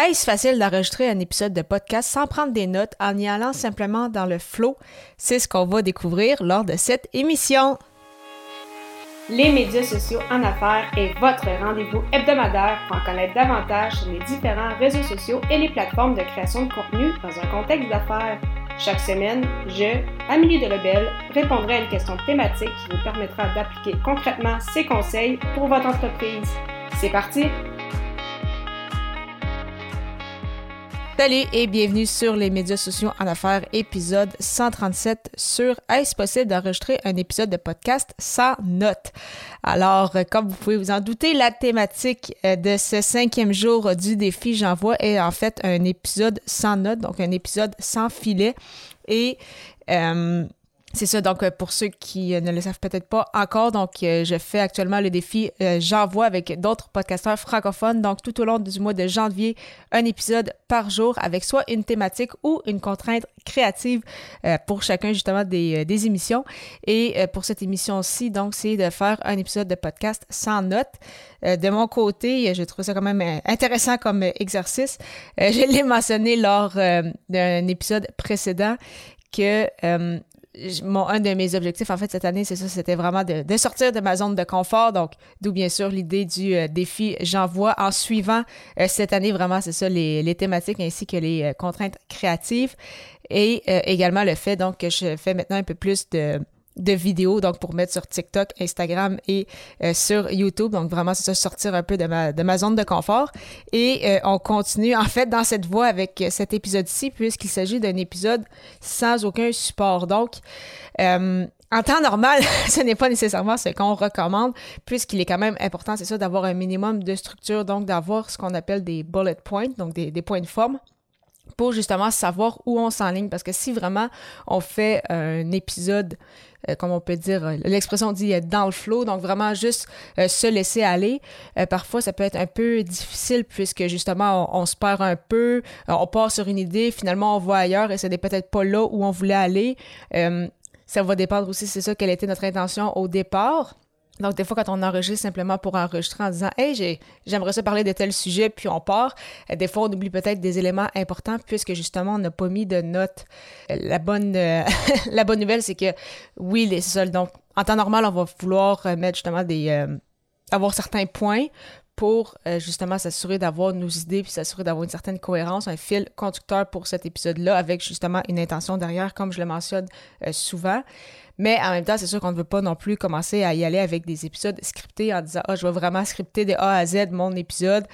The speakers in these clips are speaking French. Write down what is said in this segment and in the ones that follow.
Est-ce facile d'enregistrer un épisode de podcast sans prendre des notes en y allant simplement dans le flow? C'est ce qu'on va découvrir lors de cette émission. Les médias sociaux en affaires est votre rendez-vous hebdomadaire pour en connaître davantage sur les différents réseaux sociaux et les plateformes de création de contenu dans un contexte d'affaires. Chaque semaine, je, Amélie Delebel, répondrai à une question thématique qui vous permettra d'appliquer concrètement ces conseils pour votre entreprise. C'est parti! Salut et bienvenue sur les médias sociaux en affaires, épisode 137 sur Est-ce possible d'enregistrer un épisode de podcast sans notes? Alors, comme vous pouvez vous en douter, la thématique euh, de ce cinquième jour du défi J'envoie est en fait un épisode sans notes, donc un épisode sans filet. Et euh, c'est ça, donc euh, pour ceux qui euh, ne le savent peut-être pas encore, donc euh, je fais actuellement le défi J'envoie avec d'autres podcasteurs francophones. Donc tout au long du mois de janvier, un épisode par jour avec soit une thématique ou une contrainte créative pour chacun justement des, des émissions. Et pour cette émission-ci, donc c'est de faire un épisode de podcast sans notes. de mon côté, je trouve ça quand même intéressant comme exercice. je l'ai mentionné lors d'un épisode précédent que un de mes objectifs, en fait, cette année, c'est ça, c'était vraiment de, sortir de ma zone de confort. Donc, d'où, bien sûr, l'idée du euh, défi J'envoie en suivant euh, cette année, vraiment, c'est ça, les, les, thématiques ainsi que les euh, contraintes créatives. Et également le fait, donc, que je fais maintenant un peu plus de de vidéos, donc pour mettre sur TikTok, Instagram et euh, sur YouTube. Donc vraiment, c'est ça, sortir un peu de ma, de ma zone de confort. Et euh, on continue en fait dans cette voie avec cet épisode-ci, puisqu'il s'agit d'un épisode sans aucun support. Donc, euh, en temps normal, ce n'est pas nécessairement ce qu'on recommande, puisqu'il est quand même important, c'est ça, d'avoir un minimum de structure, donc d'avoir ce qu'on appelle des bullet points, donc des, des points de forme pour justement savoir où on s'enligne. Parce que si vraiment on fait un épisode euh, comme on peut dire, euh, l'expression dit être dans le flow, donc vraiment juste euh, se laisser aller. parfois, ça peut être un peu difficile puisque justement, on, se perd un peu, on part sur une idée, finalement, on voit ailleurs et ce n'est peut-être pas là où on voulait aller. ça va dépendre aussi, c'est ça, quelle était notre intention au départ. Donc, des fois, quand on enregistre simplement pour enregistrer en disant Hey, j'aimerais ça parler de tel sujet, puis on part, euh, des fois, on oublie peut-être des éléments importants puisque justement, on n'a pas mis de notes. Euh, la bonne, euh, la bonne nouvelle, c'est que oui, les seuls. Donc, en temps normal, on va vouloir mettre justement des. avoir certains points pour justement s'assurer d'avoir nos idées puis s'assurer d'avoir une certaine cohérence, un fil conducteur pour cet épisode-là avec justement une intention derrière, comme je le mentionne souvent. Mais en même temps, c'est sûr qu'on ne veut pas non plus commencer à y aller avec des épisodes scriptés en disant Ah, je vais vraiment scripter de A à Z mon épisode.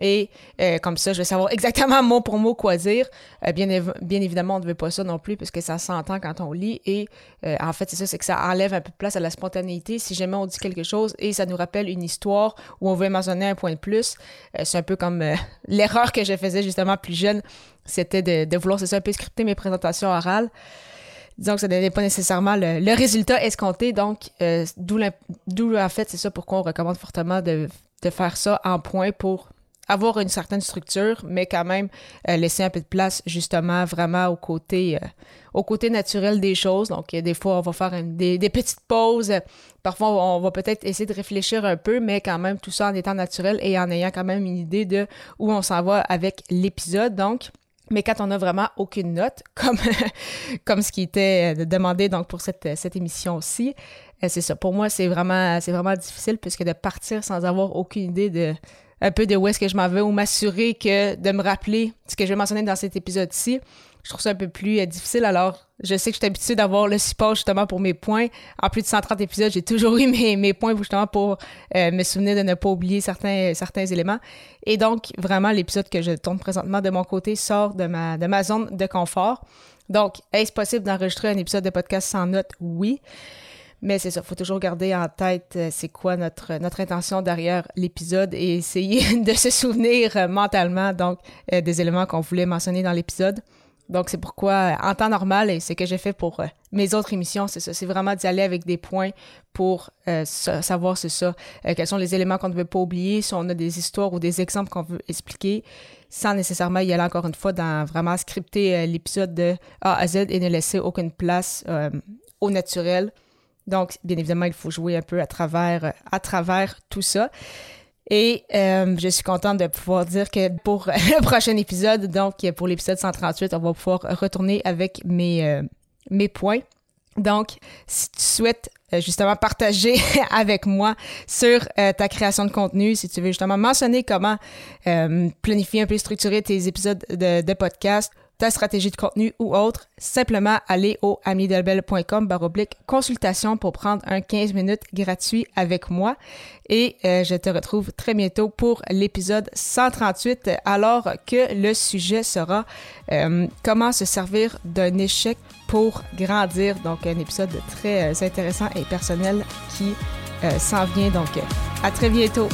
Et euh, comme ça, je vais savoir exactement mot pour mot quoi dire. Euh, bien, bien évidemment, on ne veut pas ça non plus parce que ça s'entend quand on lit. Et euh, en fait, c'est ça, c'est que ça enlève un peu de place à la spontanéité. Si jamais on dit quelque chose et ça nous rappelle une histoire où on veut mentionner un point de plus, c'est un peu comme l'erreur que je faisais justement plus jeune, c'était de, de vouloir, c'est ça, un peu scripter mes présentations orales disons que ça n'est pas nécessairement le, résultat escompté. Donc, euh, d'où en fait, c'est ça pourquoi on recommande fortement de, de, faire ça en point pour avoir une certaine structure, mais quand même euh, laisser un peu de place justement vraiment au côté, euh, au côté naturel des choses. Donc, des fois, on va faire des, des, petites pauses. Parfois, on va peut-être essayer de réfléchir un peu, mais quand même tout ça en étant naturel et en ayant quand même une idée de où on s'en va avec l'épisode. Donc, mais quand on n'a vraiment aucune note, comme, comme ce qui était euh, demandé donc pour cette, cette émission aussi, euh, c'est ça. Pour moi, c'est vraiment, c'est vraiment difficile puisque de partir sans avoir aucune idée de un peu de où est-ce que je m'en vais ou m'assurer que de me rappeler ce que je vais mentionner dans cet épisode-ci, je trouve ça un peu plus euh, difficile. Alors, je sais que je suis habituée d'avoir le support justement pour mes points. En plus de 130 épisodes, j'ai toujours eu mes, points justement pour euh, me souvenir de ne pas oublier certains, certains éléments. Et donc, vraiment, l'épisode que je tourne présentement de mon côté sort de ma, de ma zone de confort. Donc, est-ce possible d'enregistrer un épisode de podcast sans notes? Oui. Mais c'est ça, faut toujours garder en tête euh, c'est quoi notre, notre intention derrière l'épisode et essayer de se souvenir mentalement donc des éléments qu'on voulait mentionner dans l'épisode. Donc, c'est pourquoi, en temps normal, et ce que j'ai fait pour euh, mes autres émissions, c'est ça, c'est vraiment d'y aller avec des points pour euh, savoir, c'est ça, euh, quels sont les éléments qu'on ne veut pas oublier, si on a des histoires ou des exemples qu'on veut expliquer, sans nécessairement y aller encore une fois dans vraiment scripter l'épisode de A à Z et ne laisser aucune place au naturel. Donc, bien évidemment, il faut jouer un peu à travers, à travers tout ça. Et euh, je suis contente de pouvoir dire que pour le prochain épisode, donc pour l'épisode 138, on va pouvoir retourner avec mes, euh, mes points. Donc, si tu souhaites euh, justement partager avec moi sur ta création de contenu, si tu veux justement mentionner comment planifier un peu structurer tes épisodes de, de podcast, ta stratégie de contenu ou autre, simplement aller au amidelbel.com baroblique consultation pour prendre un 15 minutes gratuit avec moi. Et euh, je te retrouve très bientôt pour l'épisode 138 alors que le sujet sera euh, comment se servir d'un échec pour grandir. Donc un épisode très euh, intéressant et personnel qui s'en vient. Donc à très bientôt.